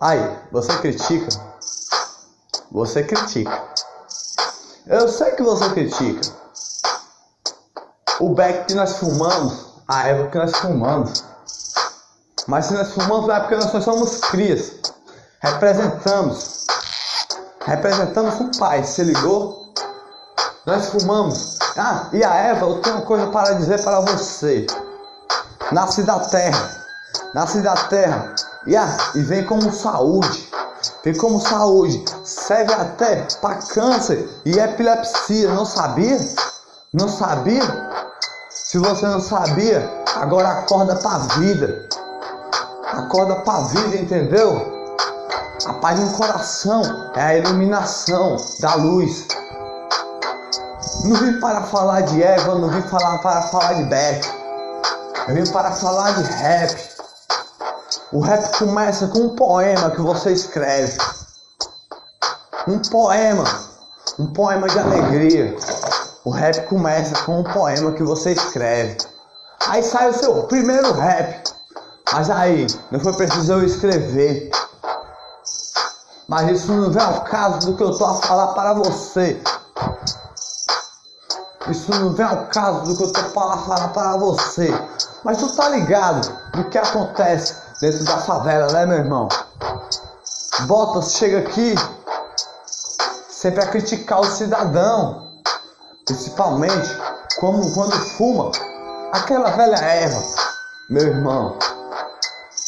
Aí, você critica. Você critica. Eu sei que você critica. O beck que nós fumamos, a erva que nós fumamos. Mas se nós fumamos é porque nós somos crias. Representamos. Representamos o pai, se ligou? Nós fumamos. Ah, e a Eva, eu tenho uma coisa para dizer para você. Nasce da terra. Nasce da terra. E, ah, e vem como saúde. Vem como saúde. Serve até para câncer e epilepsia. Não sabia? Não sabia? Se você não sabia, agora acorda para a vida. Acorda para a vida, entendeu? A paz no coração é a iluminação da luz. Não vim para falar de Eva, não vim falar para falar de Beck. Eu vim para falar de rap. O rap começa com um poema que você escreve. Um poema. Um poema de alegria. O rap começa com um poema que você escreve. Aí sai o seu primeiro rap. Mas aí, não foi preciso eu escrever. Mas isso não vem ao caso do que eu estou a falar para você. Isso não vem ao caso do que eu estou a falar para você. Mas tu tá ligado do que acontece dentro da favela, né, meu irmão? Bota, chega aqui sempre a criticar o cidadão. Principalmente como quando fuma aquela velha erva, meu irmão.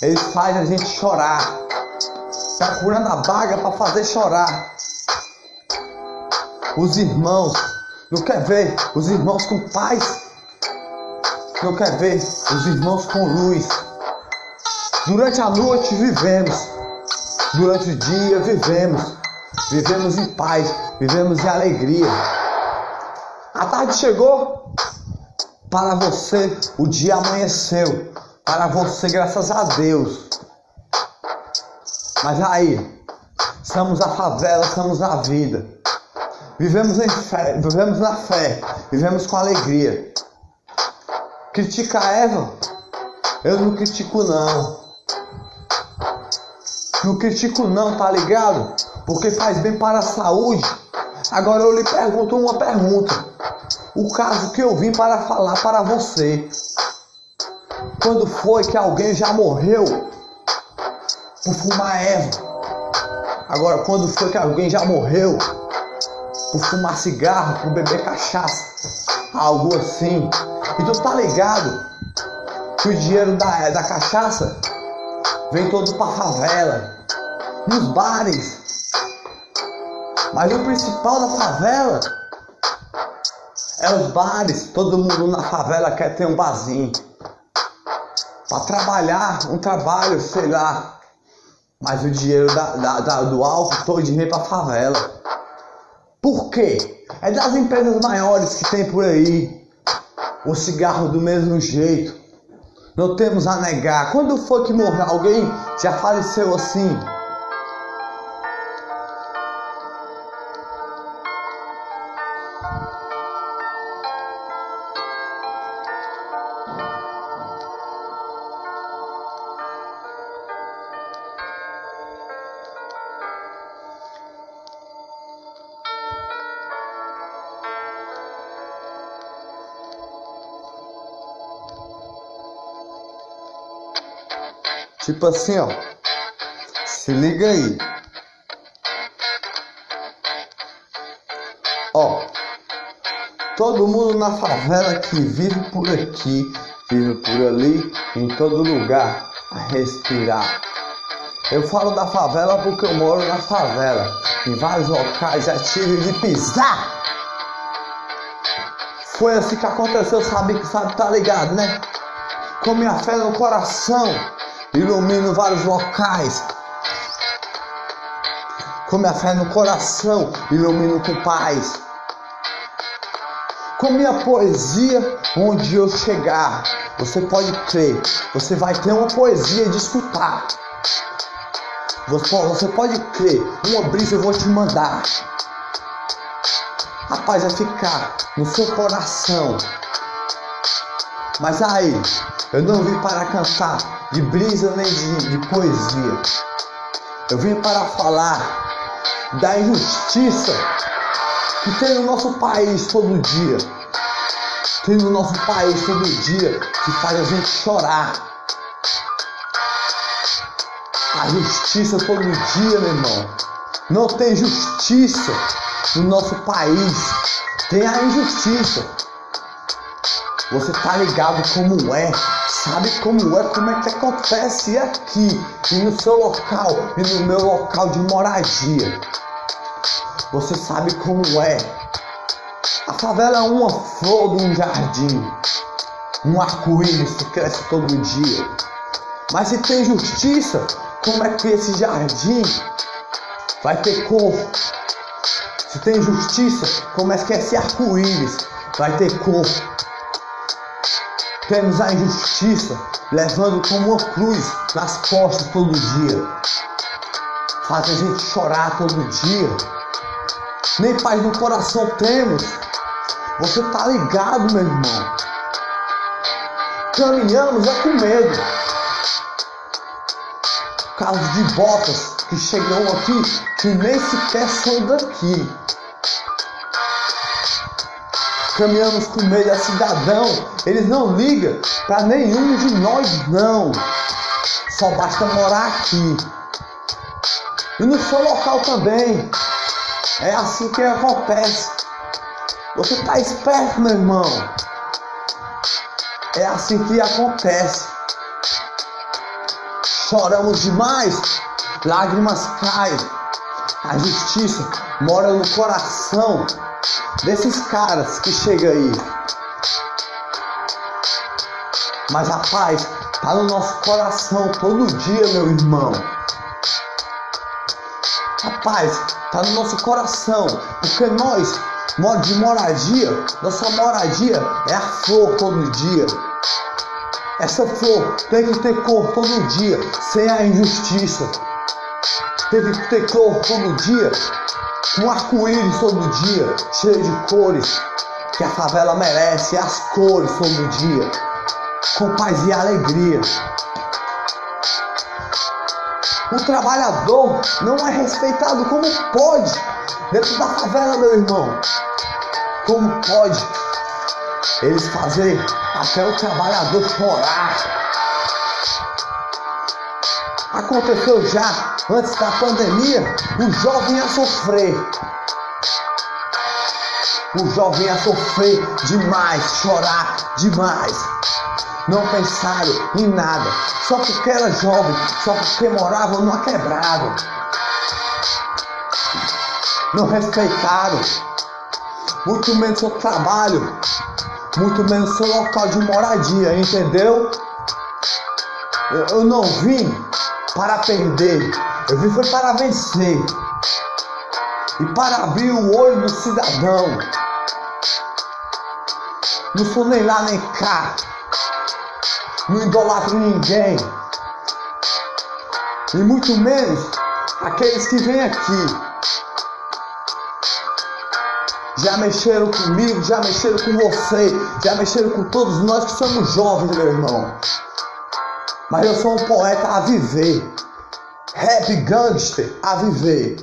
Eles fazem a gente chorar procurando a baga para fazer chorar. Os irmãos, não quer ver os irmãos com paz, não quer ver os irmãos com luz. Durante a noite vivemos, durante o dia vivemos, vivemos em paz, vivemos em alegria. A tarde chegou, para você o dia amanheceu, para você, graças a Deus. Mas aí, estamos na favela, estamos na vida. Vivemos em fé, vivemos na fé, vivemos com alegria. Critica a Eva? Eu não critico não. Não critico não, tá ligado? Porque faz bem para a saúde. Agora eu lhe pergunto uma pergunta. O caso que eu vim para falar para você. Quando foi que alguém já morreu por fumar erva. Agora, quando foi que alguém já morreu por fumar cigarro, por beber cachaça, algo assim. E tu tá ligado que o dinheiro da, da cachaça vem todo pra favela, nos bares. Mas o principal da favela é os bares. Todo mundo na favela quer ter um barzinho. Pra trabalhar, um trabalho, sei lá, mas o dinheiro da, da, da, do álcool todo vem para favela. Por quê? É das empresas maiores que tem por aí. O cigarro do mesmo jeito. Não temos a negar. Quando foi que morreu alguém já faleceu assim? Tipo assim, ó. Se liga aí. Ó. Todo mundo na favela que vive por aqui, vive por ali, em todo lugar, a respirar. Eu falo da favela porque eu moro na favela. Em vários locais já tive de pisar. Foi assim que aconteceu, sabe que sabe, tá ligado, né? Com minha fé no coração ilumino vários locais. Com minha fé no coração, ilumino com paz. Com minha poesia, onde eu chegar, você pode crer, você vai ter uma poesia de escutar. Você pode crer, uma brisa eu vou te mandar. A paz vai ficar no seu coração. Mas aí, eu não vim para cantar de brisa nem de, de poesia. Eu vim para falar da injustiça que tem no nosso país todo dia. Tem no nosso país todo dia que faz a gente chorar. A justiça todo dia, meu irmão. Não tem justiça no nosso país. Tem a injustiça. Você tá ligado como é? Sabe como é? Como é que acontece aqui e no seu local e no meu local de moradia? Você sabe como é? A favela é uma flor de um jardim, um arco-íris que cresce todo dia. Mas se tem justiça, como é que esse jardim vai ter cor? Se tem justiça, como é que esse arco-íris vai ter cor? Temos a injustiça levando como uma cruz nas costas todo dia. Faz a gente chorar todo dia. Nem paz no coração temos. Você tá ligado, meu irmão? Caminhamos é com medo. Carros de botas que chegam aqui que nem sequer são daqui. Caminhamos com medo a cidadão. Eles não ligam para nenhum de nós, não. Só basta morar aqui. E no seu local também. É assim que acontece. Você tá esperto, meu irmão. É assim que acontece. Choramos demais, lágrimas caem. A justiça mora no coração desses caras que chegam aí. Mas a paz tá no nosso coração todo dia, meu irmão. A paz tá no nosso coração, porque nós, de moradia, nossa moradia é a flor todo dia. Essa flor tem que ter cor todo dia, sem a injustiça. Tem que ter cor todo dia, um arco-íris todo dia, cheio de cores, que a favela merece, as cores todo dia, com paz e alegria. O trabalhador não é respeitado como pode dentro da favela, meu irmão. Como pode eles fazer até o trabalhador chorar? Aconteceu já antes da pandemia, o jovem a sofrer. O jovem a sofrer demais, chorar demais. Não pensaram em nada, só porque era jovem, só porque morava numa quebrada. Não respeitaram, muito menos seu trabalho, muito menos seu local de moradia, entendeu? Eu não vim para perder, eu vim foi para vencer e para abrir o olho do cidadão. Não sou nem lá nem cá, não idolatro ninguém, e muito menos aqueles que vêm aqui. Já mexeram comigo, já mexeram com você, já mexeram com todos nós que somos jovens, meu irmão. Mas eu sou um poeta a viver. Rap gangster a viver.